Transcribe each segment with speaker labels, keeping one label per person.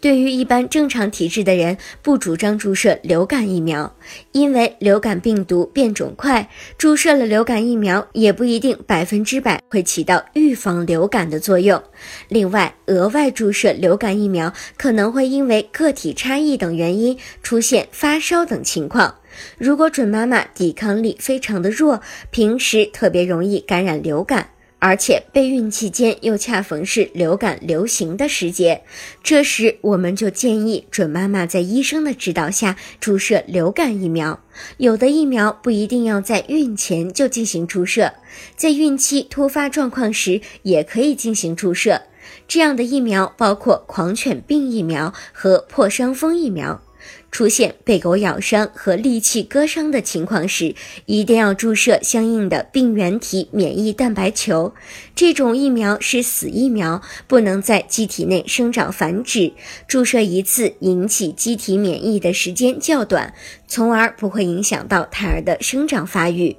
Speaker 1: 对于一般正常体质的人，不主张注射流感疫苗，因为流感病毒变种快，注射了流感疫苗也不一定百分之百会起到预防流感的作用。另外，额外注射流感疫苗可能会因为个体差异等原因出现发烧等情况。如果准妈妈抵抗力非常的弱，平时特别容易感染流感。而且备孕期间又恰逢是流感流行的时节，这时我们就建议准妈妈在医生的指导下注射流感疫苗。有的疫苗不一定要在孕前就进行注射，在孕期突发状况时也可以进行注射。这样的疫苗包括狂犬病疫苗和破伤风疫苗。出现被狗咬伤和利器割伤的情况时，一定要注射相应的病原体免疫蛋白球。这种疫苗是死疫苗，不能在机体内生长繁殖，注射一次引起机体免疫的时间较短，从而不会影响到胎儿的生长发育。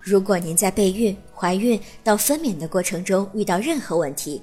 Speaker 1: 如果您在备孕、怀孕到分娩的过程中遇到任何问题，